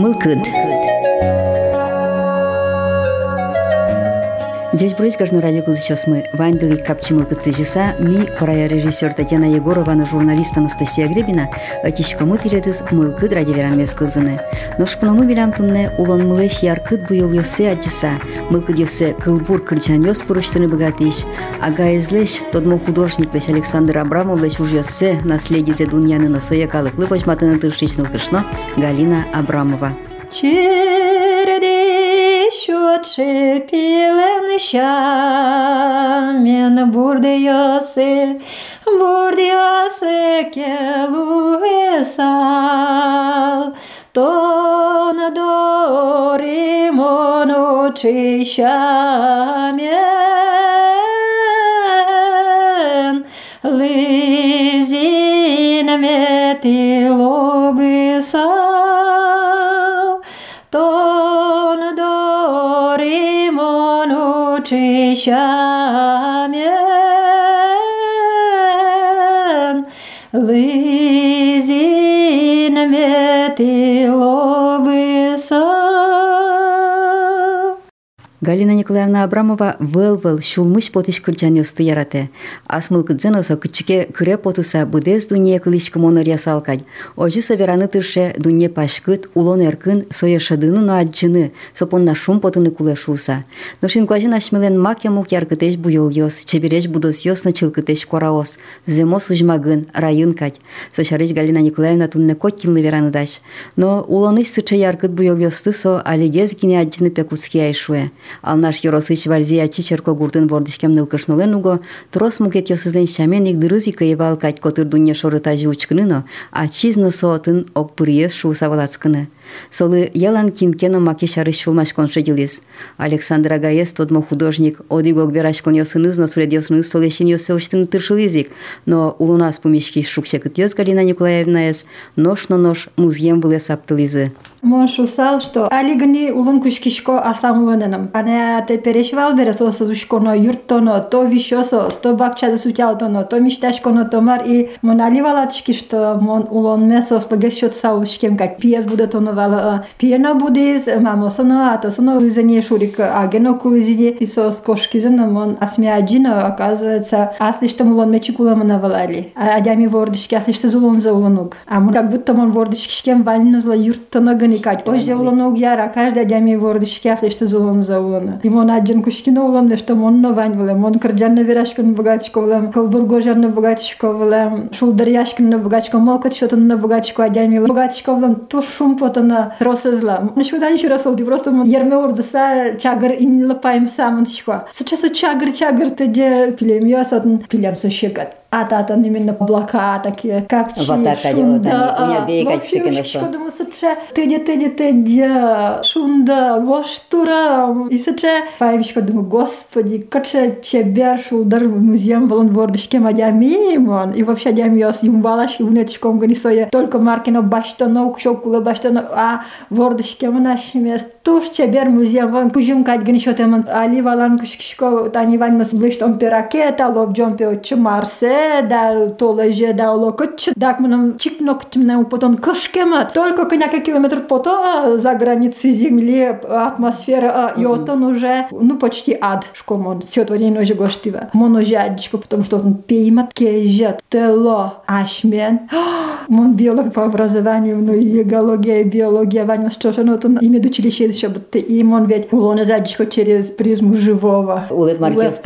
Mılkıd. Здесь происходит радио сейчас мы Вайндели Капчимыл Кацижиса, ми корая режиссер Татьяна Егорова, на журналист Анастасия Гребина, атишка мы тиредіз мылкыд радиоверан мес кылзыны. Но шпынамы билям тумне улон мылеш яркыд буйыл йосе аджиса, мылкыд йосе кылбур кырчан йос пурушсыны богатыш, ага излеш тодмо художник леш Александр Абрамов леш уж йосе наследизе дуньяны носоя калыклы почматыны тыршичныл кышно. Галина Абрамова. Чередещет пеленщамен бурдиясы, бурдиясы келуесал, тон доримон учищамен, учищамен, лизин метилобысал. Галина Николаевна Абрамова выл-выл шулмыш потыш кырчанёсты ярате. Асмыл кыдзыносо кычыке кыре потыса быдез дуне кылышкы монор ясалкать. Ожы собираны тырше дуне пашкыт, улон эркын соешадыны на аджыны, сопонна шум потыны куле шуса. Но шинкуажын ашмелен мак ямук яркытеш буйыл йос, чебереш будос йос на чылкытеш кораос, земо сужмагын, райын кать. Сошарыш Галина Николаевна тунне коттилны вераныдаш. Но улоныш сыча яркыт буйыл йосты со алигез кине аджыны пекуцки айшуе. Алнаш Йоросыч Варзия Чичерко гуртын бордышкем нылкышнылен уго, трос мукет йосызлен шамен ик дырызика евал кать котыр шорытажы учкыныно, а чизно соотын ок пырьес. Солы ялан кинкено маки шары шулмаш коншедилис. Александр Агаес тодмо художник, оди гог бераш кон йосыныз, но суред йосыныз солешин йосе уштын тыршылызик. Но улунас пумишки шукше кытьёс Галина Николаевна эс, нож на нож музьем выле саптылизы. Мош усал, что алигни улун кушкишко асамулананам. Ане те перешвал берес осузушконо юрттоно, то вишосо, то бакчада сутялтоно, то мишташконо томар и мон аливалатшки, что мон улон месо слогес счет саулышкем, как пиес буде тоновала. Пиена будез, мамосоно, а то соно лизане шурик, агено кулизине, и со скошкизено мон асмиаджино, оказывается, асли что мулон мечикулама навалали. А адями вордышки, асли что зулон за улонук. А мон как будто мон вордышкишкем ванинозла юрттоно никать. Оже улону яра, каждый день ми вордышки, а что зулон за улона. И мон аджин кушкино улон, да что мон новань волем, мон кырджан на верашкан богатичко волем, колбургожан на богатичко волем, шулдарьяшкан на богатичко, молкот что-то на богатичко, а дями богатичко волем, то шум потом роса зла. Ну что там еще раз волди, просто мон ерме ордаса чагар и не лапаем сам, он Сейчас чагар, чагар, ты где пилем, я сотен пилем А тата именно облака такие, капчи, бейка чекина что. Думаю, сыче, тыди, тыди, тыди, шунда, воштурам. И сыче, паемщика, думаю, господи, каче чебер шулдар музеем волон вордышке мадями мон. И вообще дями яс юмбалаш и унетишком гонисоя. Только маркино баштано, кшокула баштано, а вордышке манаш мест. Туш чебер музеем вон кужим кать гонишотемон. Али валан кушкишко, тани ваньмас блыштом пиракета, лобджом пеочу Марсе, да толеже да локотч дак мном чикнок тмне потом кышкема только коняка километр пото за границей земли атмосфера и вот он уже ну почти ад шкомон сетворение уже гоштива. Мон уже адчко потому что он пеймат кежет тело ашмен. Мон биолог по образованию ну и геология биология вань что же ну он имеет училище еще будто и мон ведь улона задчко через призму живого. Улет Маркес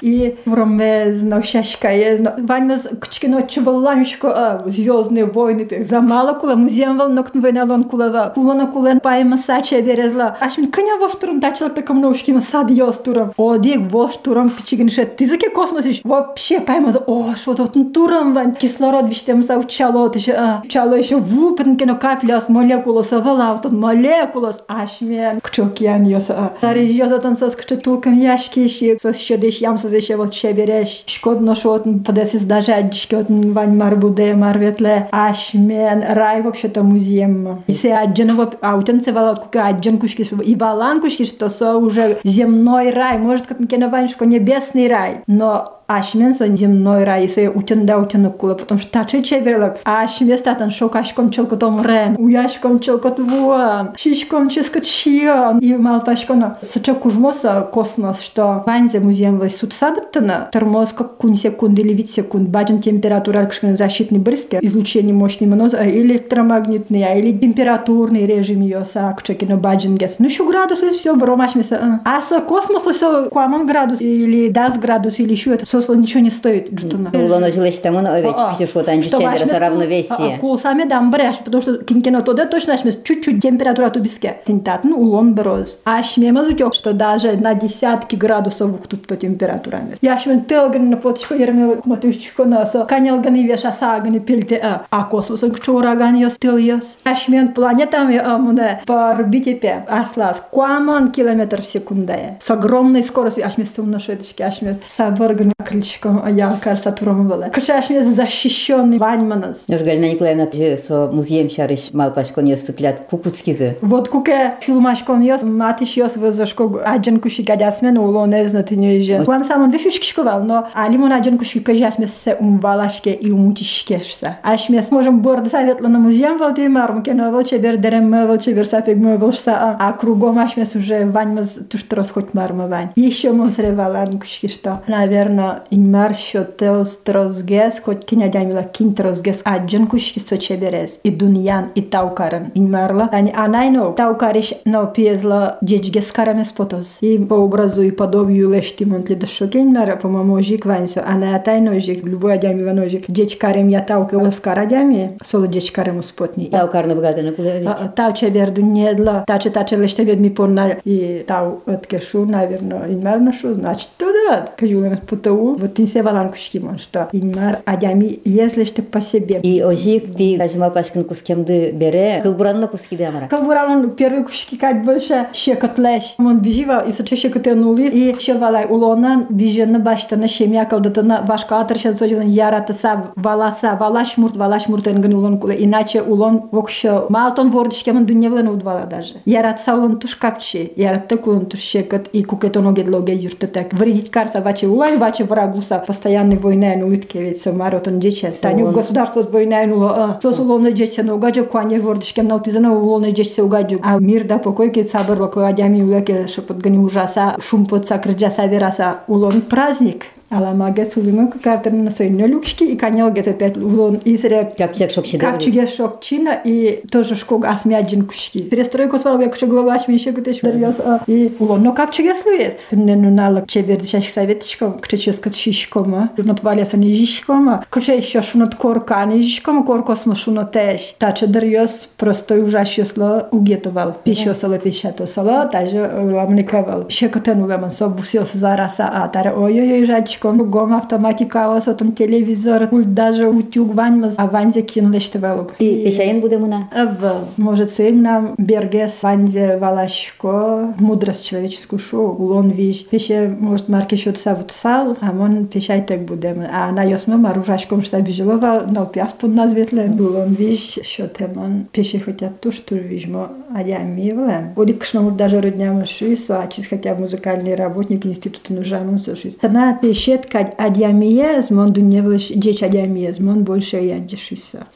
и вроме зношашка есть Ваньмыз кичкино чывылламшко звездные войны замала кула музеем вал ноктн войналон кулава кулана кулен пайма сача березла ашмин кыня воштурум тачылык таком наушкима сад йостурам о дик воштурам пичигинше тизаке космосиш вообще пайма о что тут турам ван кислород виштем са учало тише учало еще вупен кино капляс молекулос авала тут молекулос ашмен кчокиян йоса тари йоса тан сос кчетулкам яшки ши сос щедеш ямса зеше вот щебереш шкодно шотн подесис даже адишки от вань марбуде марветле ашмен рай вообще-то музеем. И се адженово аутен се валат кука аджен кушки и валан кушки, что со уже земной рай, может как на ваньшко небесный рай. Но ашмен сон земной рай со утенда утенук кула, потому что таче чеберлок, ашме статан шокашком челкотом рен, уяшком челкот вуан, шишком ческот шион, и малпашкона. Сача кужмоса космос, что ванзе музеем вой суд сабыттана, тормоз как кун секунд или вид секунд, баджен температура, защитный брызги, излучение мощный моноз, а электромагнитный, а или температурный режим ее са, кчекино баджен гес. Ну, еще градус, и все, бромаш меса. А со космос, все, куамон градус, или дас градус, или еще это, сосло ничего не стоит. Джутуна. Улон ожилась тому, но ведь пишешь вот античембера равновесие. Кул сами дам брешь, потому что кинкино то да точно ашмес чуть-чуть температура тубиске. Тинтат, ну, улон броз. А ашмема зутек, что даже на десятки градусов тут то температура. Я ашмен телган на поточку ерме кнотучку на со канялган и веша саган и пельте а. А космосом кчораган йос тел йос. Ашмен планетами амуне по орбите аслас. Куаман километр в секунду. С огромной скоростью ашмес сумно шведочки ашмес саборган крыльчиком аялкар сатуром было. Куча ашмес защищенный ваньманас. Нож Галина Николаевна со музеем шариш малпашкон йос тыклят кукуцкизы. Вот куке филмашкон йос матиш йос вызашко аджан куши гадясмен уло не знати неже. Куан самон вешуш кишковал, но алимон аджан куши кажасмес се умвалашке и умутишкешса. Ашмес можем борд советла на музеем Валдемар, мукено волчебер дерем волчебер сапег мövölsa, а кругом ашмес уже ваньмаз туштрос хоть марма вань. Еще мусревалан кушки что. Наверное, in marxio teos trosges, kotkinja a kin trosges, adjan kushki soče berez, i dunyan, i taukaran, in marla, ani anajno, taukariš na pjezla dječges karames potos, i po obrazu i podobju lešti montli da šokin mara, po mamo žik vanjso, a na taj nožik, ljuboja djamila nožik, dječkarem ja tauke oskara djamije, solo dječkarem uspotni. Taukar na bogate na kulević. Tau će berdu njedla, tače lešte bed mi porna, i tau otkešu, najvjerno, in marno šu, znači to da, kažu, po to вот не се валан кушкимон, что инмар адями, что по себе. И ожик ти кажма пашкин кускемды бере, кылбуранна куски амара. Калбуралон первый кушки как больше щекот леш. Он беживал и соче нули и шевалай улонан беженна баштана шемя калдатана башка атыршан сожилан яратаса валаса валаш мурт валаш мурт энган улон куле иначе улон вокшо малтон вордишкеман дуньявлен удвала даже. Яратса улон туш капчи, яратта кулон туш щекот и кукетон огедлоге юртетек. Вредить карса ваче улай, ваче врагуса постоянной войны ну утке ведь самаротон дечес. Таню государство с войной нуло. Сос улон дечес, но гаджо куане вордишкем налпизана улон дечес угадю. А мир да покой ке сабырло кладями улеке шепот гани ужаса, шум под сакрджаса вераса. Улон праздник. Аламага сулима картина на сойно люкшки и канял гез опять улон и сре Капчак шокчи да. капчуге шокчина и тоже шког асмяджин кушки. Перестройку свал га куша глава шмише кутеш вервяс и улон но капчуге слует. Тунне ну налак чебер дишаш советчиком крическа шишкома. Нот валяса не жишкома. Куча еще шунот корка не жишкома коркос шунот теш. Таче дърьос просто ужасьосло угетовал. Пишосало пишатосало, даже уламникавал. Шекотен улеман собусиос зараса а таре ой-ой-ой жадчик кон гом автоматика осотон телевизор пульт даже утюг ваньмаз а ванзе кинлеште велук. И пешаен буде муна. Эвел. Может сейм нам бергес ванзе валашко мудрость человеческую шо улон виш. Пеше может марки шот савут сал, а мон пешай так будем. А на ясме маружашком что бежелова на пяс под назветлен. Улон виш шотемон пеше хотят ту что вижмо а я мивлен. Одик кшномур даже родняма шуисо, а чис хотя музыкальный работник института нужаемон сошуис. Тана пешет кад адямиез, мон дуневлеш деч адямиез, мон больше ядешуиса.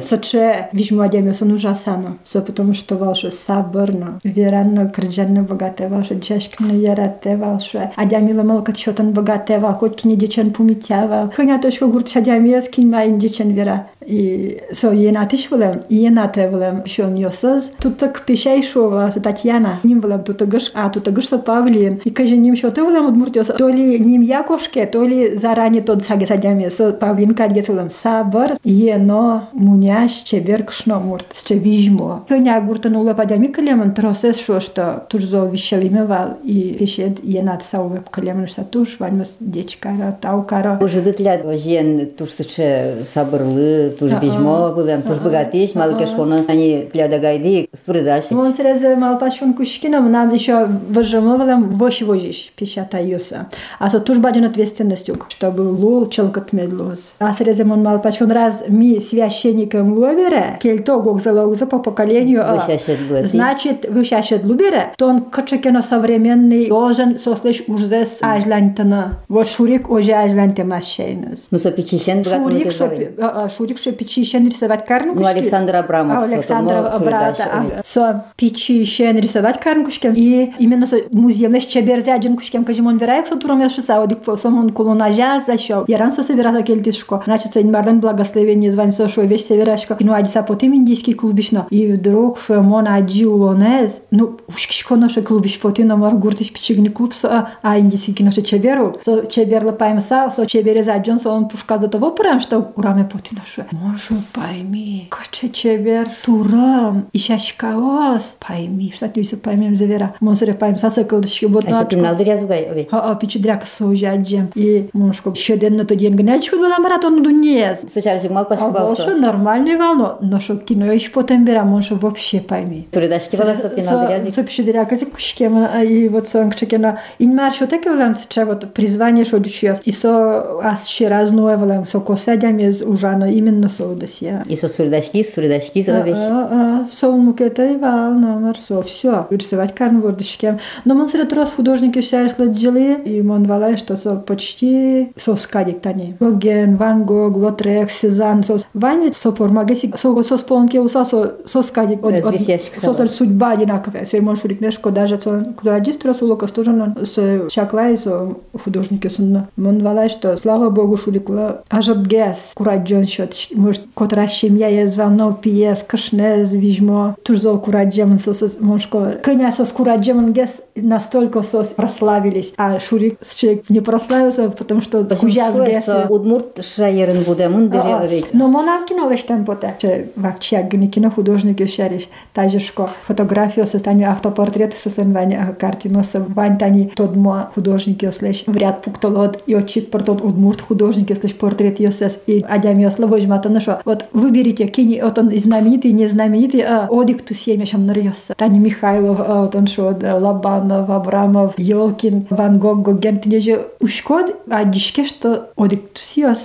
Соче вижмо адямиез, он ужасано. Со потому что ваше саборно, веранно, крджанно богате ваше, джешкно ярате ваше. Адямила малка чотан богате ва, хоть кини дечен пумитява. Коня точка гурт адямиез, кин майн дечен вера. И со енати шулем, и ената вулем шон јосыз. Тутак пишеј шува со Татјана. Ним вулем тутагыш, а тутагыш со Павлин. И каже ним што те вулем од Муртиос. То ли ним јакошке, то ли зарани тод саге садјаме со Павлин кад ги вулем сабар. Јено муњаш чеберк шно мурт, ще вижмо. Кња гуртан уле падјами калеман тросес шо што туш зо вал и пишет енат са улеп калеман што туш ваньмас дечкара, таукара. Може да тля жен туш се че сабырлы туж богатиш малке шоно они плядагайди спридаш Вон срезе малпашон кушкина, нам еще выжимываем воши вожиш, пищата юса. А то туж бадин ответственностью, чтобы лул челкат медлоз. А срезе мон малпашон раз ми священником ловере, кельто гог залогза по поколению, а, значит, вышащет лубере, то он качекено современный должен сослышь уже с ажлантана. Вот шурик уже ажланте машейнус. Ну со печищен богат Шурик, а, а, шурик, что печищен рисовать карну Ну Александр Абрамов. а, тому брата, со печи еще рисовать карнкушкем и именно со музеем лишь чеберзе один кушкем кажемон вераек со туром яшу саудик по сомон колонажа зашел. Яран со собирала кельтишко. Значит, со инмардан благословение звань со шо весь северашко. Ну адиса потом индийский клубишно. И вдруг шо аджи улонез. Ну ушкишко наше клубиш поти на мар гуртиш пичигни клуб со а индийский со чеберу. Со чеберла паймса со чебере за Джон со он пушка до того прям что ураме поти наше. Можу пойми. Каче чебер турам и шашкаос. Пойми, что ты поймем завера. Монсере пойм саса кылдышки вот А сапин налды рязугай, ой. А, а пичидряк соужаджем. И мушко щеденно то ден гнячку была маратон дунез. Сучарчик мал А пашкабался. волшо нормальный волно, но шо кино еще потом бера, моншо вообще пойми. Сурдашки бала сапин налды рязугай. Со пичидряк эти кушкем, и вот сон кшекена. Инмар шо таке влам сеча вот призвание шо дучьёс. И со ас ще разное влам, со косадям из ужана именно со досья. И со сурдашки, сурдашки зовеш. Сол мукета и вал номер, со все. Рисовать карну вордышкем. Но мон сред рос художники шарисла джели, и мон валай, что со почти со скадик тани. Гоген, Ван Гог, Лотрек, Сезанн, со Ванзи, со пормагеси, со со сполнки уса, со со скадик. Со со судьба одинаковая. Со мон шурик нешко даже со куда дистро со лока тоже со шаклай, со художники сон. Мон валай, что слава богу шурикла ажат гес. Кураджон счет, может, котра семья я звал пиес, кашне, вижмо, тужзол кураджем, со со моншко. Коня со скураджем гес настолько со прославились, а шурик с человек не прославился, потому что кужаз гес. Со удмурт шаерин будемын бере А, а. овей. Но лишь там поте. Че вакчия гни кино художники шариш. Тажешко фотографию состоянию автопортрет состояние картину с вантани тот мо художники слеш в ряд пуктолот и отчит портот удмурт художники слеш портрет йосес и адями осло возьмата на шо. Вот выберите кини вот он и знаменитый, не знаменитый, а одик ту семя шам нарьёса. Тани Михайлов, а вот он да, Лобанов, Абрамов, Ёлкин, Ван Гог, Гоген, ты же ушкод, а дишке, что одик ту.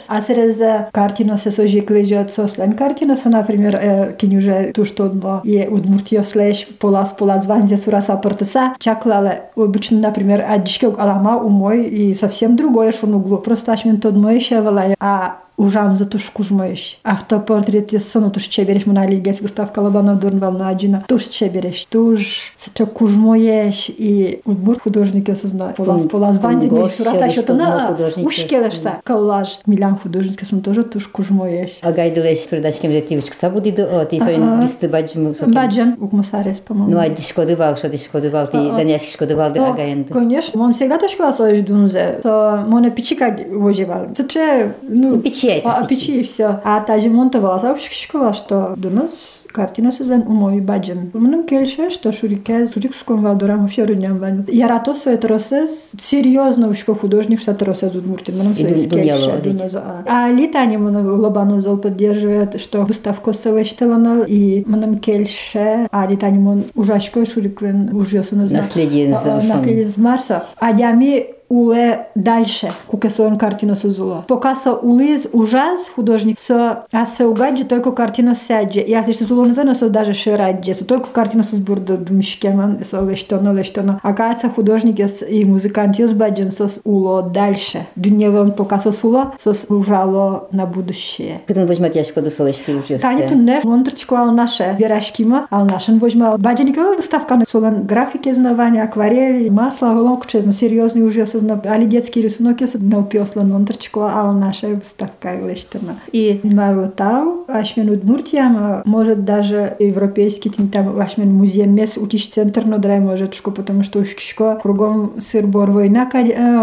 А срез картину се сожи клежат сослен картину, со, например, э, уже ту что дмо и удмуртио слеш полас полас ванзе сураса портеса, чаклале, обычно, например, а дишке алама умой и совсем другое шон углу. Просто ашмен тот мой еще а ужам за туш кужмаеш. Автопортрет я сону туш чебереш монали гес Густав Калабанов дурнвал на аджина. Туш чебереш, туш сача кужмоеш и удмурт художник я сознаю. Полас М, полас ванзи не Гош, шураса щелеш, что-то что много на художников ушкелешса. Коллаж. Милян художник я сон тоже туш кужмоеш. А гайдылеш сурдашкем за тивочка сабудиду, о, ти соин бисты баджим сокен. Баджан, укмусарес, по-моему. Ну а дишко дыбал, что дишко дыбал, ти даняшки дыбал, да О, агаенды. Конечно, он всегда точку осоешь дунзе. То моне пичика вожевал. Це ну Ну, а, печи и все. А та монтовала, вообще школа, что до нас картина созвен умой баджан. Мнем кельше, что шурике, шурик шком валдорам вообще родням ван. Я рато свой тросес, серьезно ушко художник, что тросес удмуртин. Мнем И свой ду- дуняло кельше. ведь. дуназа. А летание мона Лобанов зал поддерживает, что выставку совещтелана и мнем кельше, а летание мон ужашко шуриклен назад. Наследие А, а. Наследие из Марса. А ями уле дальше, куке сон картину созула. Пока со улиз ужас художник, со а се угаджи только картину сяджи. Я се созула не знаю, со даже шираджи, со только картину со сбурда думшкеман, со лештоно, лештоно. А кажется художник ёс и музыкант ёс баджен сос уло дальше. Дуньева он пока сосула, сос ужало на будущее. Кытын возьмат яшко дысылеш ти уже. Тани тунне, монтрчко ал наше берашкима, ал нашен возьма. Баджаникова выставка на солон графики знавания, акварели, масло, голок честно, серьезный уже Али детский рисунок я на упёсла монтрчко, ал наша выставка лештана. И марлотау, ашмен удмуртиям, может даже европейский там ашмен музей мес утиш центр, но драй может шко, потому что ушкишко кругом сыр-бор война,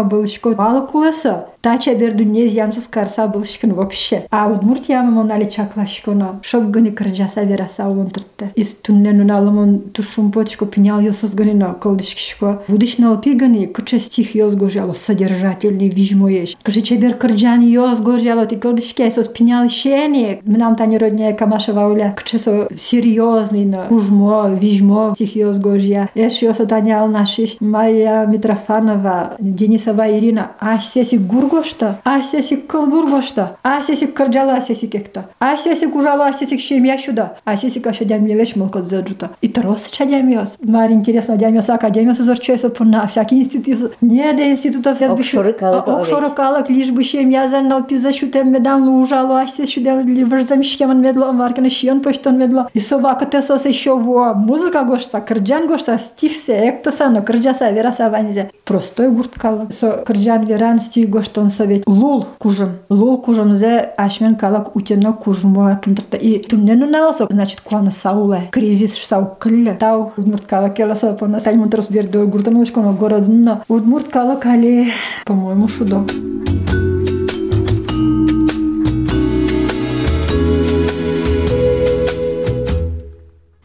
был шко мало кулеса. Тача берду не зямсыз карса был шкин вообще. А удмуртия монали чаклашкона. Шок гыни кыржаса вераса улонтыртты. Из туннен уналымон тушум почко пинял йосыз гынина кылдышкишко. Будышнал пигани кыча стих йоз гожало содержательный вижмоеш. Каже чебер кырджан йос гожало ти кылдышке сос пенял щени. Нам тани родня камашева уля. Кчесо серьезный на ужмо, вижмо тих йос гожья. Эш йос танял нашиш Майя Митрофанова, Денисова Ирина. Аш сеси гургошта, аш сеси кылбургошта, аш сеси кырджало, аш сеси кекта. Аш сеси кужало, аш сеси щемя шуда. Аш сеси каша дямилеш мылкот заджута. И трос чадямиос. Мар интересно дямиос академиос зорчойсо пурна всякие институты. Не де институтов я бишо. Окшоры калак лишь бы щем я занал пиза шутем медам лужало, аш сеси шудем ливер замишкеман медло, маркана шион поштон медло. И собака тесос еще во музыка гошса, кырджан гошса, стих се, эктоса, но кырджаса, вераса ванизе. Простой гурткала. Со кырджан веран стих гоштон совет. Лул кужын. Лул кужын зе ашмен калак утено кужмо тунтрта. И тумнену наласок, значит, куана сауле. Кризис сау кылле. Тау удмурткала кела со по насальмон трос бердо гуртан улышконо городно. Удмурткала кали, по-моему, шудо.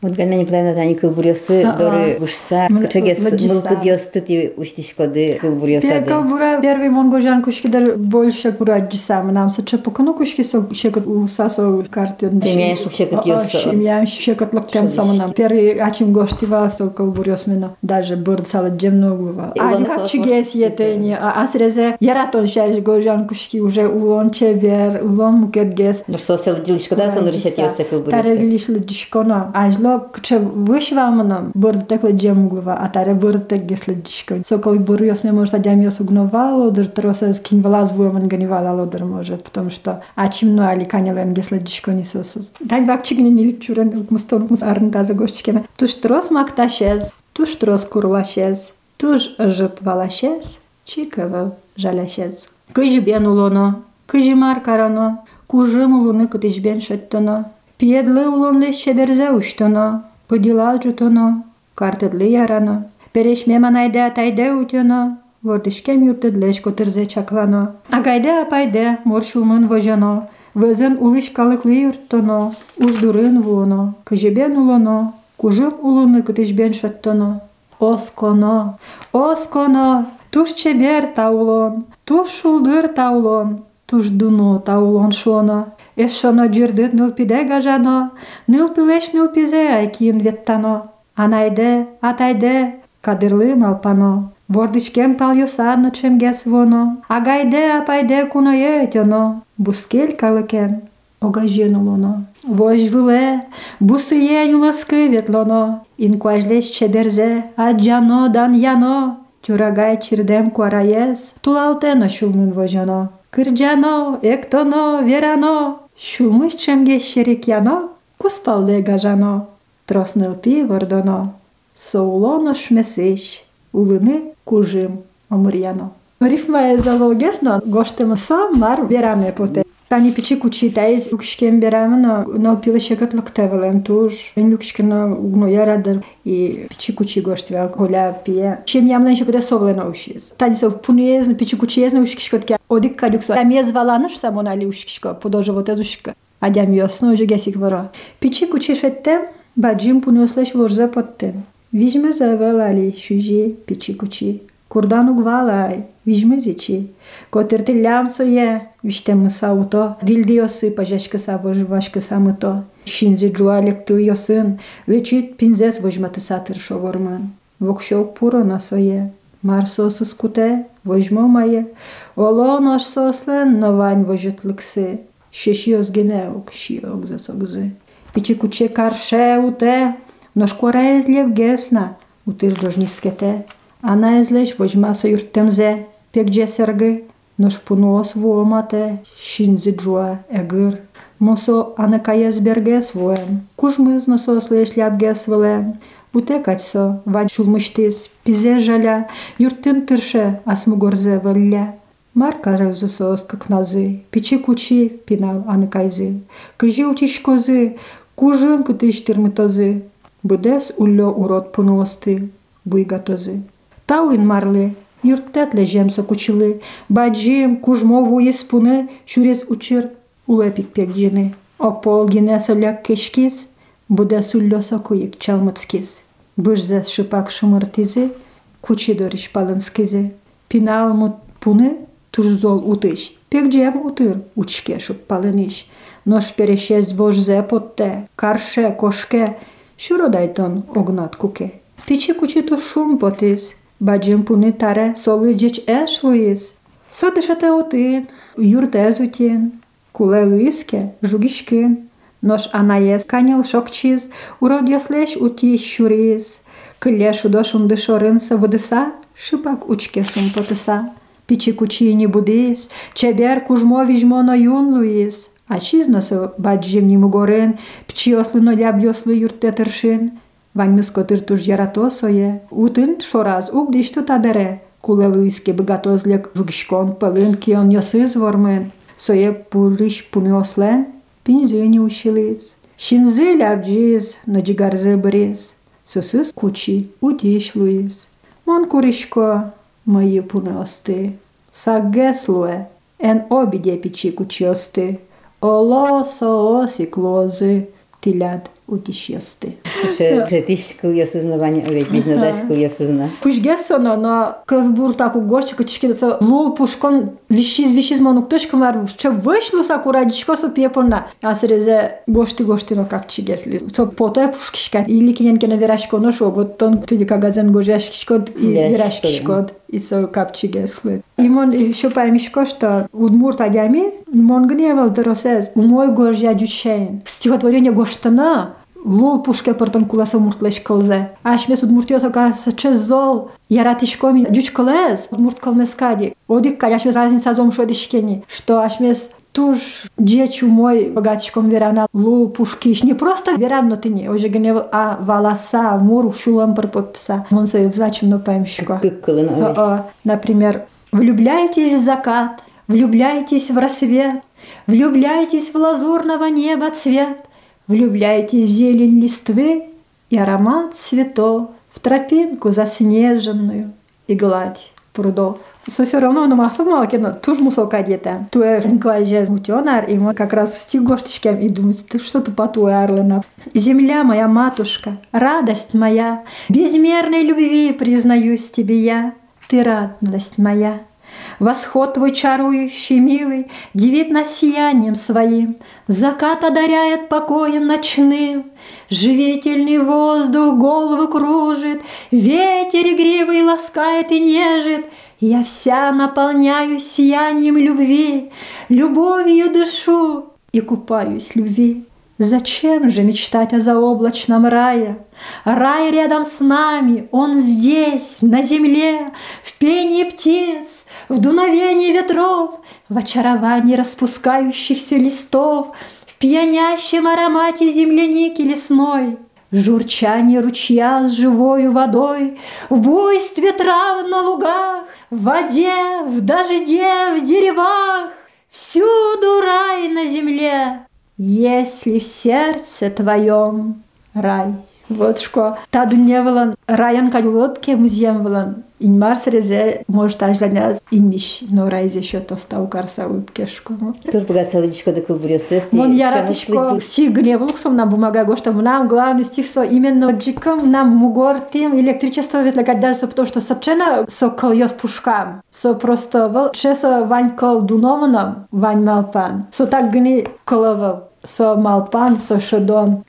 Вот гана не плана тани кылбурёсы доры гушса кычегес мылкы диосты ти уштишкоды кылбурёса Те калбура первый монгожан кушкидар больше кураджиса нам са чепокано кушки со шекот уса со картен Темян шукшекот ёс Шемян шекот локтем саманам первый ачим гоштива со калбурёс мена даже бырд сала джемно глува а капчигес етени а асрезе яратон шаш гожан кушки уже улон чевер улон мукетгес Ну со сел дилишкода сон решет ёсы кылбурёсы Таре лишлы дишкона ажло кче вышвалмана бырд текла джемглова а таре бырд тек геслы дишкон сокол буры ёс ме может адям ёс угновало дыр троса скинвала звуеман ганивала лодыр может потому что ачим ну али канялен геслы дишкони сосуз дай вакчигни нилик чурен мустон мус арн таза гошчикеме туш трос макташез туш трос курлашез туш жытвалашез чикавал жаляшез кыжы бен улоно кыжы мар карано кужым улуны кытыжбен шеттоно Пиедлы улонли шеберзе уштоно, подилал жутоно, Картадлы ярано, перешме манайде атайде утено, вордышкем юртедлеш котырзе чаклано. Агайде апайде моршумын вожено, везен улыш калыклы юрттоно, уждурын вуоно, кыжебен улоно, кужым улоны кытышбен шаттоно. Осконо, осконо, туш чебер таулон, туш шулдыр таулон, туш дуно таулон шоно. Ешоно джирдыт нылпиде гажано, нылпилеш нылпизе айкин веттано. Анайде, атайде, кадырлы малпано. Вордичкем палюсарно чемгес воно, агайде апайде куное тьоно, бускель калыкен, огаженулоно. Вожвыле, бусые юласкы ветлоно, инкуажлеш чеберзе, аджано дан яно, тюрагай чирдем куараес, тулалтено шулмын вожано. Кырджано, эктоно, верано, Шумыш чемге щерекяно, куспалде гажано, троснил пі вордоно, соулоно шмесиш, улини кужим омур'яно. Рифмає залогесно, гоштемо сам мар віраме поте. Тани Hani piçi kuçideyiz, yukşken на на pila şekatlık tevelem tur. En yukşkena ugno радар И пичи кучи гошти вел коля пие. Шем јамлен што каде совлена ушиз. Тани со пунуезн, пичи кучиезн ушкишкот така ке. Оди кадюксо. Ам јез валаныш само на ушкишко, подолжавот ез ушка. А дјам јосно уже гесик вара. Пичи кучи шетте, баджим пунуеслеш ворзе поттен. Вижме за вел али шужи пичи кучи Kurdan ugvalay, vizmyzici. Kotirtillamsoye, vişte mısauto, dildiyosu pajaşkı savo jvaşkı samıto. Şinzi cualek tıyosın, veçit pinzes vajmatı satır şovorman. Vokşov puro nasoye. Marsos skute, vajmomaye. Olon oşsoslen novan vajıtlıksı. Şeşiyoz geneok, şiyok zasogzı. Piçi kuçe karşe ute, noşkorez levgesna, utir dojniskete anayızleş vojmaso yurtemze pekdžia sergai, nuš punuos vuomate šinzi džuo egir. Mūsų anakajas bergės vuojam, kužmys nusos leišliapgės vilėm. Bute katso, vadšulmuštis, pize žalia, yurtin tırşe asmugorze valle. Marka revzusos kıknazı, piçi kuçi pinal anıkayzı. Kıjı uçişkozi, kujın kıtıştırmıtazı. Budes ullo urot punosti, buygatozi. анекайзы. Кыжи учиш козы, кужым кытыш тырмытозы. Будес ульо урод пуности, буйгатози. Тауин марли, юртетле жемсо кучили, баджим кужмову іспуни, шуріз учир улепік пекджини. Опол гінеса ляк кешкіз, будес ульо сокуїк чалмацкіз. Бижзе шипак шумартизи, кучі доріш паланскизи. Пинал му пуны тужзол утыш. Пекджем утыр учке шуп палыниш. Нош перещесть вожзе потте, карше, кошке, шуродайтон огнат куке. Пичи кучито шум потис, баджем пуны таре солы джеч эш луис. Содышате утын, юртезутин, куле луиске, жугишкин. Нош анаес канил шокчиз, урод яслеш ути щуриз. Кылеш удош унды шорынса выдыса, шипак учке шум потыса. Пичи кучи не будис, чебер кужмо вижмо на юн луис. А чизносо баджим ниму горен, пчи ослыно ляб йослы юрте тыршин. Vanjmskotr tužjaratosoje, utin šoraz ugdištu tabere, kuleluiski bgatozlek žugškon palin kion josizvormen, soje puriš punioslen, pinzini ušiliz. Šinzil abdžiz, nadžigarze briz, sosis kuči, utiš luiz. Mon kuriško, maji puniosti, sageslue, en obidje piči kučiosti, oloso osi klozi, tilad. ен обіде пічі кучі ости. Оло соосі клози, тилят утішєсти. Че третиш кылья сызнавание, овет без надась кылья сызна. Кушгесоно, но кызбур таку горчику чишкедеса лул пушкон вишиз вишиз монук точкамар че вышло саку радичко со пепона. А срезе гошти гошти но как чигесли. Со потой пушкишка или кинен кена верашко но шо гот тон туди кагазен гожашкишкод и верашкишкод. И со капчигесли. И мон еще поймишко, что удмур тадями, мон гневал доросез. Мой горжа дючейн. Стихотворение гоштана, Лул пушке пъртан куласа муртлеш кълзе. Аш мес от муртиоса ка са че зол. Яратишко ми дюч кълез. От мурт кълне скади. Одик ка аш мес разница зом шо дишкени. Что аш мес туж дечу мой богатишком верана лул пушкиш. Не просто веран, но ты не. Уже гнев, а волоса, мур шулам парпотса. Он се значим, но поймщико. Например, влюбляйтесь в закат, влюбляйтесь в рассвет, влюбляйтесь в лазурного неба цвет, Влюбляйтесь в зелень листвы и аромат цветов, В тропинку заснеженную и гладь прудов. Со все равно на масло малкина туж мусока дета. Туе Николай мутенар, и мы как раз с гоштичком и думаю, ты что то потуе Арлена. Земля моя матушка, радость моя, безмерной любви признаюсь тебе я. Ты радость моя, Восход твой чарующий, милый, Дивит нас сиянием своим, Закат одаряет покоем ночным, Живительный воздух голову кружит, Ветер игривый ласкает и нежит, Я вся наполняюсь сиянием любви, Любовью дышу и купаюсь любви. Зачем же мечтать о заоблачном рае? Рай рядом с нами, он здесь, на земле, В пении птиц, в дуновении ветров, В очаровании распускающихся листов, В пьянящем аромате земляники лесной, В журчании ручья с живою водой, В буйстве трав на лугах, В воде, в дожде, в деревах, Всюду рай на земле, если в сердце твоем рай. Вот что. Та дуневалан район кадулотке музеем валан. Инмар срезе может ажданя инмиш, но райзе еще то стау карса уткешко. Тур богасал дичко да клубурес тест. Мон яратишко стих гневлуксом нам бумага гошта нам главный стих со именно джиком нам мугор тем электричество ведь лагать даже потому что сочена со кольёс пушкам. Со просто вал чесо вань кол дунованом вань малпан. Со так гни коловал. Со малпан, со шедон.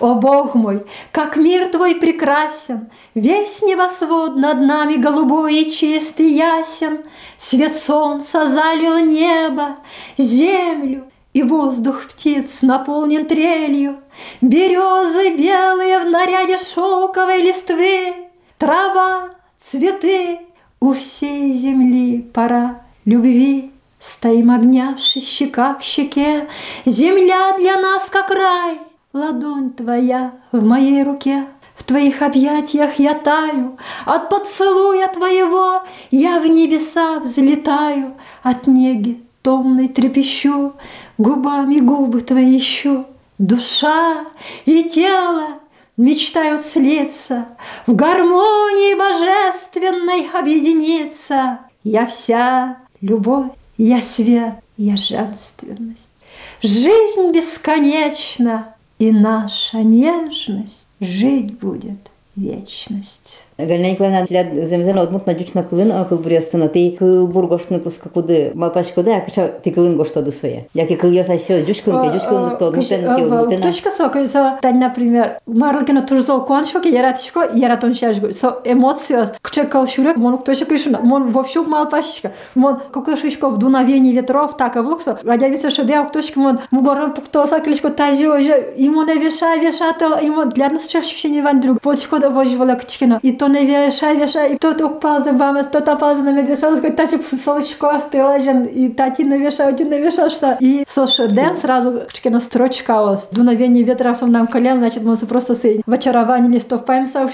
О Бог мой, как мир Твой прекрасен, Весь небосвод над нами голубой и чистый ясен, Свет солнца залил небо, землю, И воздух птиц наполнен трелью, Березы белые в наряде шелковой листвы, Трава, цветы, у всей земли пора любви. Стоим обнявшись щека к щеке, Земля для нас как рай, Ладонь твоя в моей руке, в твоих объятиях я таю, От поцелуя твоего я в небеса взлетаю, От неги томной трепещу, губами губы твои ищу. Душа и тело мечтают слиться, В гармонии божественной объединиться. Я вся любовь, я свет, я женственность. Жизнь бесконечна, и наша нежность жить будет вечность. Галина Николаевна, для земзена отмут надючна кылын акыл бурястына, ты кыл бургоштны пуска куды, мапаш куды, а кыча ты кылын гоштоды своя. Яки кыл ясай сё, дюш кылын, дюш кылын, то нутен, нутен. Точка со, кыса, тань, например, марлыкина турзол куаншоки, яратишко, яратон шашгу. Со эмоциос, кыча кал шурек, мон точка кышына, мон вообще малпашка. Мон кукышишко в дуновении ветров, так, а влуксо, гадявица шеде, точка, мон мугорон пуктоса, кличко тазио, ему не веша, вешател, ему для нас ощущение ван друг. Вот шкода воживала кычкина. И то веша, веша, и то ток палза вамас, то та палза на меня вешала, как тачи солочко стелажен, и тати не веша, один не веша, что. И сош дем сразу кычкина строчка ос. Дуновение ветра сом нам колем, значит, мы просто с в очаровании листов паемся,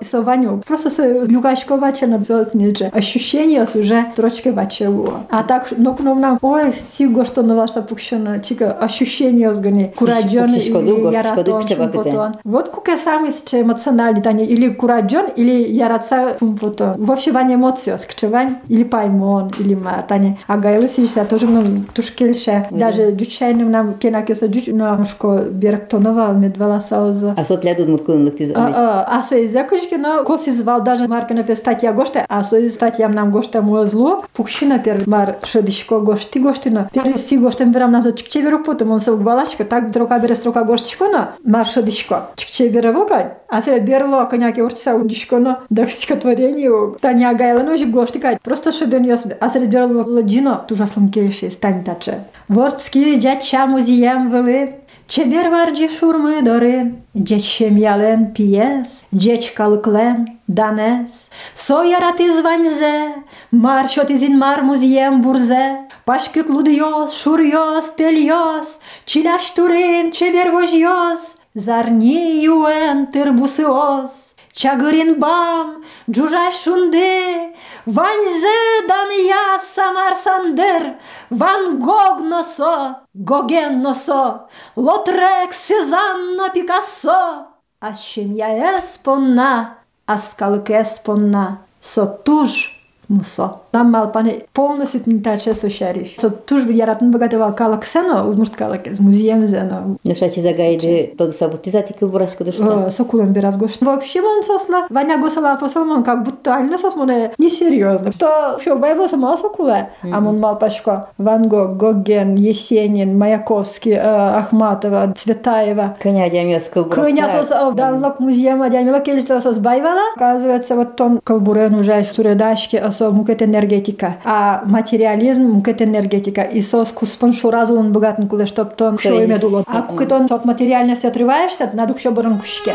и сованю. Просто с люгашко вачена делать нельзя. Ощущение уже строчкой вачело. А так, ну, ну, нам, ой, сиго, что на ваша пукшена, чика, ощущение сгони. Кураджон или яратон. Вот кука самый эмоциональный, тани, или кураджон, или яратса шумпотон. Вообще вань эмоциос, кчевань, или паймон, или ма, тани. А гайлы сижся тоже нам тушкельше. Даже дючайным нам кенакеса дюч, ну, шко беректонова, медвала сауза. А сот ляду муткун ти А со из закушки, но кос извал даже марка на статья гоште, а со из статьям нам гоште мое зло, пукшина пер мар шедишко гошти гоштина. Перести гоштем берам на то чикче беру потом он со балашка, так дрока бере строка гоштишко на мар шедишко. Чикче бере волка, а се берло коняки уртса удишко Антону да к стихотворению Таня Агайланович Гоштика. Просто шеден ёс азердерлы ладино тужаслым келиши стань тачы. Ворцки жача музеем вылы, Чебер варджи шурмы доры, Джечем ялен пиес, джеч калыклен данес. Со ярат званьзе, Марчо шот изин мар музеем бурзе, Пашки луд ёс, шур Чиляш турин, чебер вож ёс, Зарни юэн тырбусы ос. Бам, джужай шунде, ваньзе дан я самар сандер, ван гог носо, гоген носо, лотрек сезанно пикассо, а чем я эспонна, а скалке эспонна, со Нам малпане полностью не таче сушариш. Со туж яратын богатывал калаксено, удмурт калакес, музеем зено. Ну шачи загайды, тот сабути затикил бурашку душса. Сокулен бераз гош. Вообще он сосла, Ваня госала посол, как будто ально сос моне несерьезно. Что, что, вайвоса мало сокуле? А он мал пашко. Ван Гог, Гоген, Есенин, Маяковский, Ахматова, Цветаева. Коня дямес колбураса. Коня сос, данлок музеема дямела кельста сос байвала. Оказывается, вот он колбурен уже суредашки, со мукет энергетика. А материализм мукет энергетика. И со скуспон шуразу он богатен куле, чтоб то шо име дуло. А кукет он от материальности отрываешься, на дух шоборон кушке.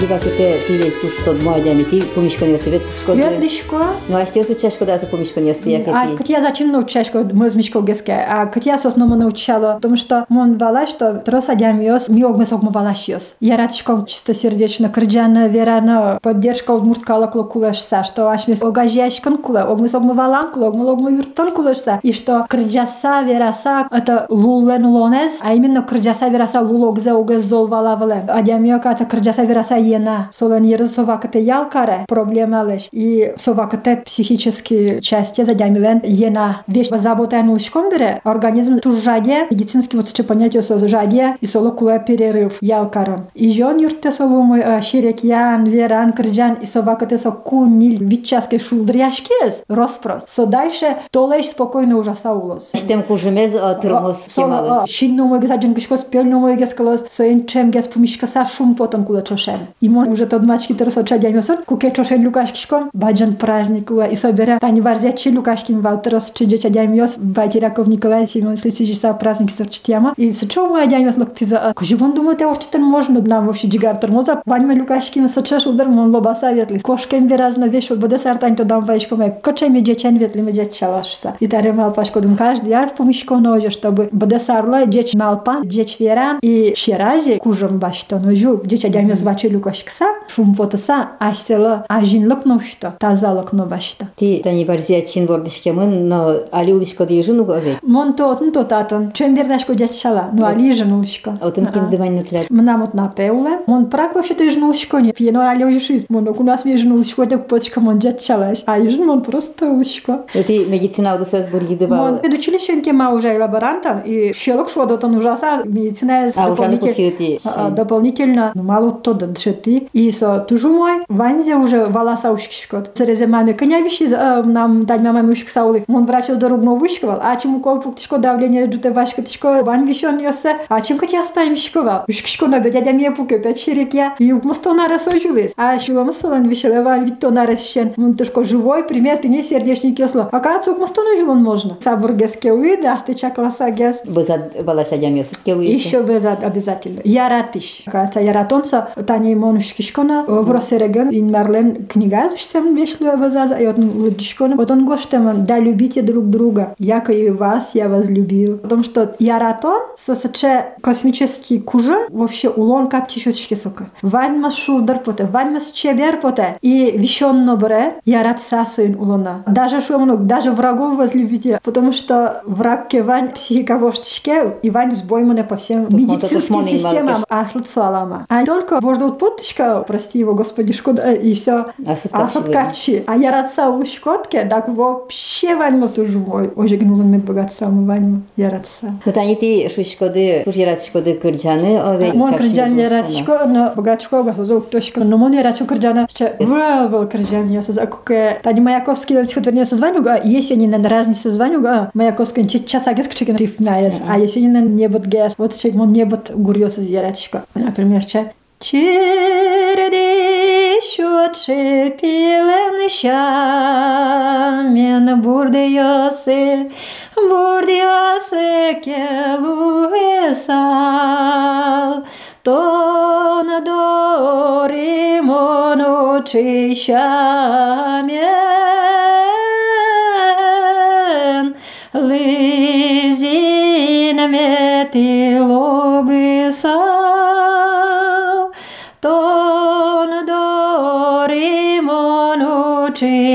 Alikakete tile tusto mладями ти помишкания совет шкода. Ветлишко. Ну а что учаш шкода за помишкания стоя А как я зачем научаешь, мы с Мишко геске, а как я сосному научала, потому что мон вала, что троса дямиос, ми огме согмо валашиос. Я радишком чистосердечно, крджана, верана, поддержка от мурткала клокулешса, что аж ми огажяшкан куле, огме согмо валан куле, огме огме юртон кулешса, и что крджаса, вераса, это лулен лонез, а именно крджаса, вераса, лулогзе, огез зол вала вале. А дямио, ката крджаса, вераса, Алиена солонира со ваката јалкаре проблемалеш и со ваката психически части за дјамилен ена веш забота е нушком бере. Организм тужаге медицински вот понятие со жаге и соло кула перерыв јалкарам и жон юрте соло мој ширек јан веран крджан и со ваката со кунил вичаске шулдряшкес распрос со дальше толеш спокојно ужаса улос штем кужемез термос кемалы шинно мој гаджен кишкос пелно мој гескалос со ен чем гес помишка са шум потом кула чошен и мон уже тот мачки терс от чадямесон, куке чошен люкашкишкон, баджан праздник луа, и собера тани варзячи люкашкин валтерос чиджа чадямес, батираков Николай Семен Слисижиса праздник сорчтяма, и сочо мой адямес локтиза, кужибон думаю, те орчитен можно нам вообще джигар тормоза, ваньма люкашкин сочеш удар мон лобаса ветли, кошкем веразно вешо, буде сартань то дам вайшко май, кочеми джечен ветли мы джечалашса. И таре малпашко дум каждый яр помишко ноже, чтобы буде сарла джеч малпан, джеч веран, и щерази кужом баш то ножу, джеч адямес бачи люка кошкса, шум потыса, аселы ажинлык ношто, тазалык но башта. Ти тани варзия чин бордишкемын, но али улишко дежину говек. Мон тотын тотатын, чембердашко дятшала, ну али женулшко. Отын ким дымань нутлят. Мна вот на пеуле, мон прак вообще-то и женулшко не. Пьено али ужишусь, мон у нас мне женулшко, так почка мон дятшалаш, а ежен мон просто улшко. Ти медицина удосыз бургидыва. Мон педучилищенке ма уже лаборантом, и щелок шо дотан ужаса, медицина дополнительно ну, мало то да дшети и со тужу мой. Ванзе уже волоса ушкишкот церезе маме коня виши нам дать маме ушки саули он врач здоровно вышковал а чему кол пуктишко давление джуте вашка тишко ван вишон ёсе а чем кот я спаем шковал ушкишко на дядя мне пуке пять ширик я. И мосто на расожулис а шулам солан вишеле ван витто на расщен он тишко живой пример ты не сердечник ёсло а кацук мосто на жилон можно. Сабургеске уиды астыча класса гес. Бызад балаша келуйся. еще безад обязательно. Яратиш каца яратонса тани монушкишкона бросереген инмарлен книга зушсем вешло безаза и отн лудишкона. Вот он гоштем да любите друг друга яко и вас я возлюбил потому что яратон сосаче космический кужин вообще улон каптишочки сока ваньмас шулдар поте ваньмас чебер поте и вещенно бре ярат сасуин улона даже шумнук даже врагов возлюбите потому что враг кевань психика воштишке и вань сбоймане по всем медицинским системам аслыт суалама а только вождут путочка прости его господи шкода и все асат капчи а яратса улышкотке так вообще ваньма служу мой оже гнулан мед богатства ваньма яратса Тани ти шушкоды, туж яратышкоды кырджаны, ове. Мон кырджан яратышко, но богатшко гахозо ктошко, но мон яратышко кырджана, ще вел вел кырджан ясаз, а куке, тани Маяковский стихотворение созваню, а Есенина на разни созваню, а Маяковский час агес кчекен рифнаес, а Есенина не бот гес, вот чек мон не бот гурьоса яратышко. Например, ще Чердишо чепилен щамен. Бурдиосе, бурдиосе келуесал, тон дори моночи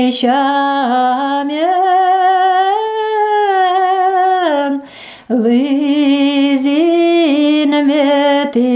моночи щамен, лизин метилобисал.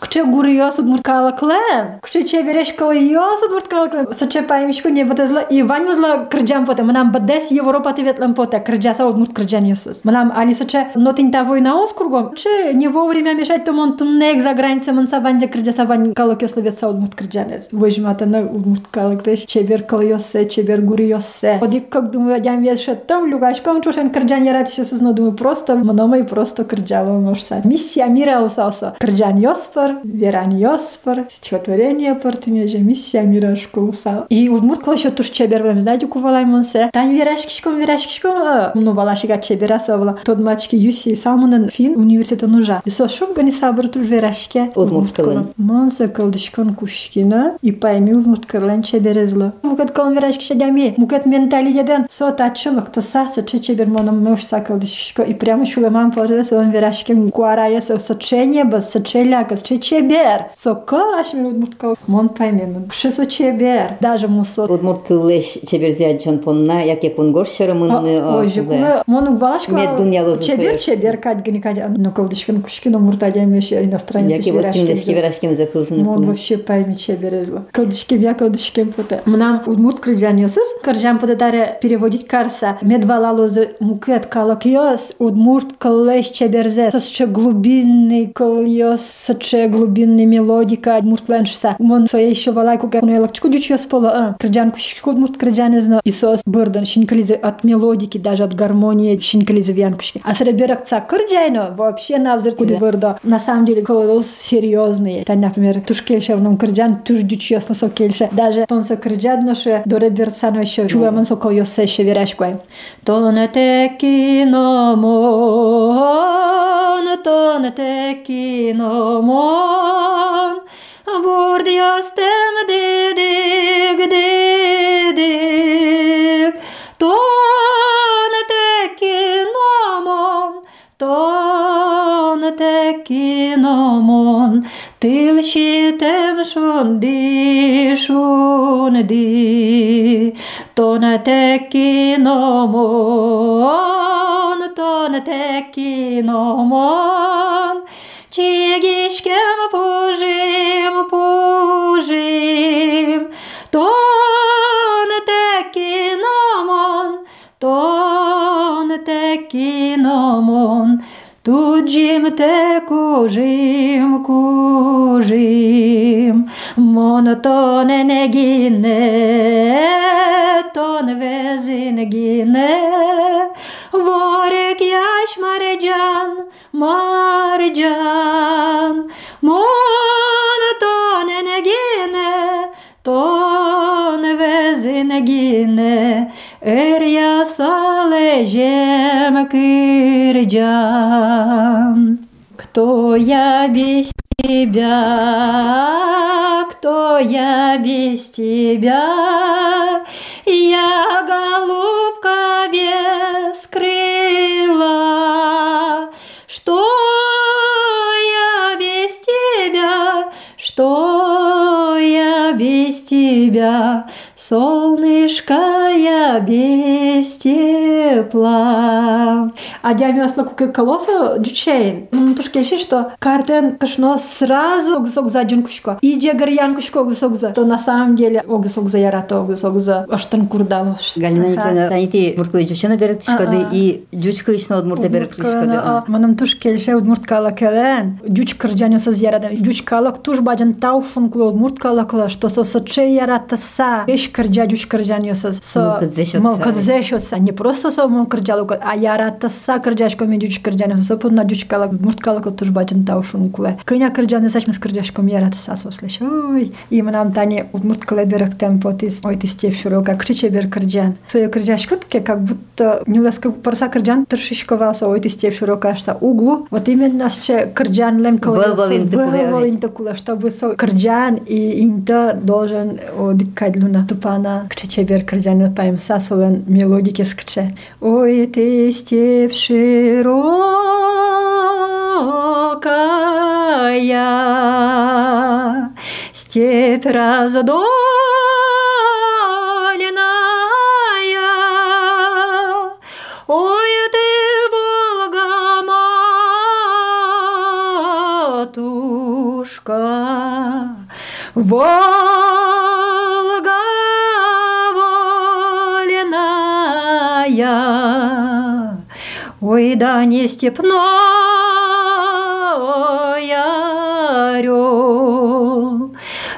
Кче гурьосуд муркала клен, кче чебереш калайосуд муркала клен. Саче паймишко не бутезла и ваню зла кырджан поте. Манам бадес Европа тиветлен поте. Кырджаса от мурт кырджан йосус. Манам али саче нотин та война оскургом. Че не вовремя мешать то мон туннек за границей мон саванзе кырджаса вань калок йословеца от мурт кырджанец. Выжмата на от мурт калок теш. Чебер калайосе, чебер гурьосе. Одик как думаю, я вес ше там люгашка, он чушен кырджан ярат йосус, но думаю просто монома и просто кырджава можса. Миссия мира усалса. Кырджан йоспар, веран йоспар, стихотворение Евгенија партинеже мисија мирашко уса. И удмурткалашо туш чебер време, знајте ку валаймон се. Тань вирашкишком, вирашкишком, но валашига чебера се вала. Тод мачки юси самунан фин университета нужа. И со шум гани сабыр тур вирашке. Удмурткалан. Мон се калдышкан кушкина и па еми удмуртка паеми удмурткалан чеберезла. Мукат калан вирашкиша дями, мукат менталиден со тачылык таса се че чебер монам меуш сакалдышко и прямо шулеман поджеда да се он вирашке куарая со сочение, бас сочеляка, с че чебер. Со калаш ми удмурткалан Као мон пайменен. Ше со чебер. Даже мусо. Од морт кылеш чебер зиаджан понна, як е конгор шерамын. Ой, же кула мону балашка. Мед дунялы за Чебер чебер кад гни кад. Но колдышкин кушкин омурта гемеш иностранец чеберашкин. Як е вот чеберашкин за кылзын. Мон вообще пайми чеберезла. Колдышкин я колдышкин поте. Мнам удмурт крыжан йосыз. Крыжан поте даре переводить карса. Мед валало за мукет калак йос. Удмурт кылеш чеберзе. Со че глубинный кол йос, со че глубинный мелодика. Муртленшса. Мон со еще валайку как ну лакчку дючу йос пола. Кырджан кушки удмурт кырджан йозно. И сос бырдан шинкализе от мелодики, даже от гармонии шинкализе вянкушки. А среберак ца кырджайно вообще на взор куда бырда. На самом деле колос серьезные. Тань, например, туш кельше в ном кырджан, туш дючу йос на со кельше. Даже тон со кырджан ноше до реберцано еще чуемон со кол йос еще верашкой. Тоне теки но мон, тоне теки но мон burdios tem didig didig ton tekinomon ton tekinomon tilşitem şundi şundi ton tekinomon ton tekinomon не теки номон, Туджим те кужим, кужим, монотоне не гине, тон везин гине, ворек яш марджан, марджан, монотоне не гине, тон везин гине, er ясале жем кырджан. Кто я без тебя? Кто я без тебя? Я голубка без крыла. Что я без тебя? Что я без тебя? Солнышко без тепла. адиамиасла куке колоса дючейн. Туш келши, что картен кашно сразу огзогза джункушко. Иде гарьянкушко за. То на самом деле огзогза ярато за аштан курдал. Галина Николаевна, таните мурткалы джучена берет тишкады и джуч кылычна удмурта берет тишкады. Манам туш келше удмурткала келен. Джуч кырджанюса зиярадан. Джуч калак туш баджан таушун кулы удмурткала кыла, что со саче яратаса. Еш кырджа джуч кырджанюса. Мол кырдзешотса. Не просто со мол кырджалу, а яратаса таа кырдяшком и со кырдяне со сопотна жуч калак мурт калак тужбачен тау шункуле. Кыня сачме с кырдяшком ярат са слеш. Ой, и манам тане от мурт кале берак темпо ти ой ти степ шуро как криче бер кырдян. Со ја кырдяшкот ке как будто нюлеска парса кырдян тршишкова со ой ти степ шуро што углу. Вот именно че кырдян лем калак вылвалин што чтобы со кырдян и инта должен одикать луна тупана криче бер кырдян да паем сасолен мелодике скче. Ой ти степ широкая, степь раздольная, Ой, ты, Волга, матушка, Волга да не степной орел,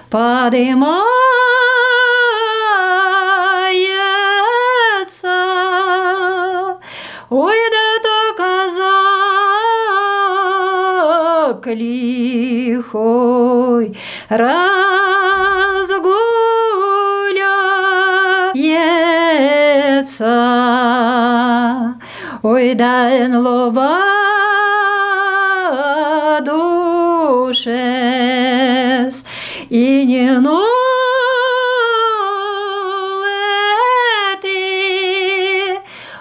подымается, Ой, да то казак лихой Ой, да лова душес и не нолети.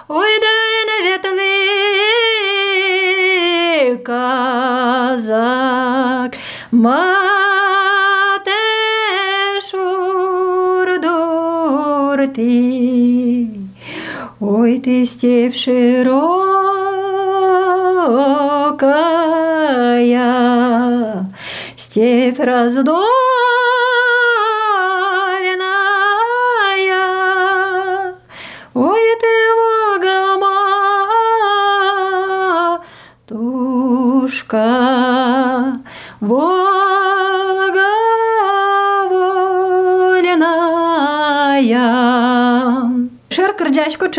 Ой, да не ветли казак мате шурдурти. Степь широкая, степь раздольная.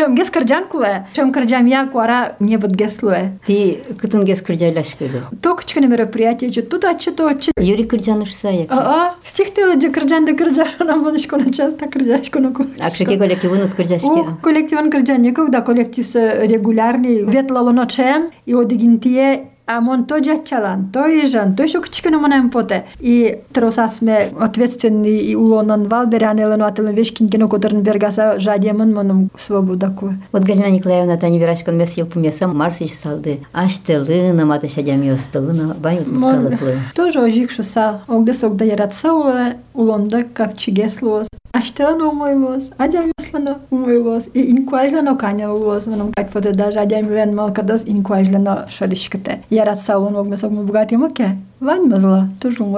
кырджашко чөмге скырджан куле. Чөм кырджам я куара не бут геслуе. Ти кытын гес кырджайлашкыды. То кичкене мероприятие же тут ачы то ачы. Юрий Кырджанов саяк. А, стихтеле же кырджан да кырджаш она будешко на часто кырджашко на ку. Акшеке коллективын от кырджашки. О, коллективен кырджан никогда коллектив регулярный ветлало ночем и одигинтие а мон то жачалан, то ижан, то еще кичкене монем поте. И тросасме ответственный и улонан валберян элен ателен вешкинкино кодерн бергаса жадемын моным свободаку. Вот Галина Николаевна тани верачкан мес ел пумесам марсиш салды. Аштелына мата шадями остылына бают муткалыклы. Тоже ожик шуса, огдес огда яратса ула, улонда капчигеслос. Аштелан умойлос, адям yoslano умойлос, и инкуажлано канялос, моным как поде даже адям вен малкадас инкуажлано шадишкате. geração, alguma pessoa como o tem uma quer. Vai, mas lá, estou junto,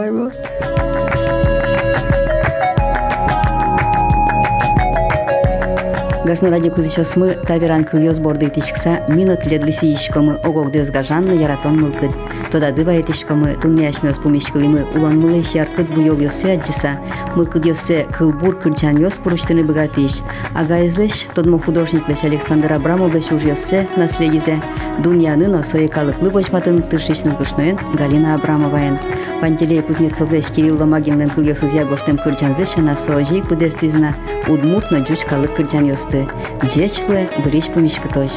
Гашна ради кузичосмы табиран кыльёс борды тишкса минут ледлиси ишкомы огогдез гажанны яратон мылкыд. Тода дыба етишкомы тунне ашмёс пумишкылымы улан мылы шаркыд бу йол ёсе аджиса, мылкыд ёсе кылбур кырчан ёс пуруштыны богатиш. Ага излеш тодмо художниклеш Александр Абрамовлеш уж ёсе наследизе. Дуньянын осое калыклы бочматын тыршечныл гышноен Галина Абрамоваен. Пантелей Кузнецовлеш Кирилл Ломагинлен кыльёсыз ягоштем кырчанзе шана соожик будестизна удмуртно жуч калык Ёсты. Джечле брич помишкытош.